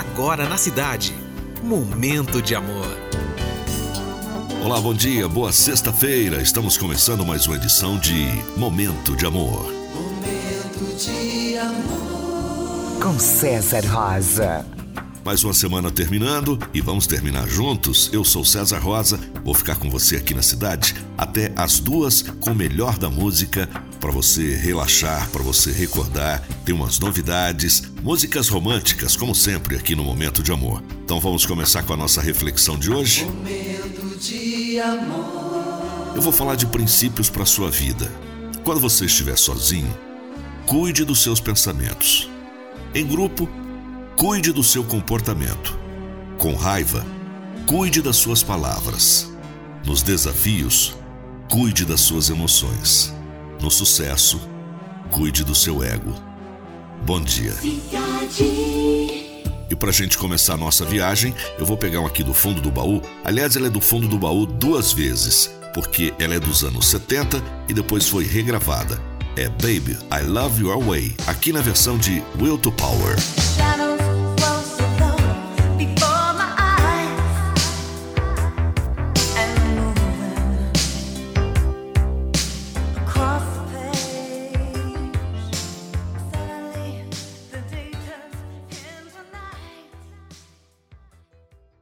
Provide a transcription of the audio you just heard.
agora na cidade. Momento de amor. Olá, bom dia, boa sexta-feira. Estamos começando mais uma edição de Momento de Amor. Momento de amor. Com César Rosa. Mais uma semana terminando e vamos terminar juntos. Eu sou César Rosa, vou ficar com você aqui na cidade até as duas com o melhor da música para você relaxar, para você recordar. Tem umas novidades, músicas românticas, como sempre aqui no Momento de Amor. Então vamos começar com a nossa reflexão de hoje. Momento de amor. Eu vou falar de princípios para sua vida. Quando você estiver sozinho, cuide dos seus pensamentos. Em grupo, cuide do seu comportamento. Com raiva, cuide das suas palavras. Nos desafios, cuide das suas emoções. No sucesso, cuide do seu ego. Bom dia. E pra gente começar a nossa viagem, eu vou pegar um aqui do fundo do baú. Aliás, ela é do fundo do baú duas vezes, porque ela é dos anos 70 e depois foi regravada. É Baby, I Love Your Way, aqui na versão de Will to Power.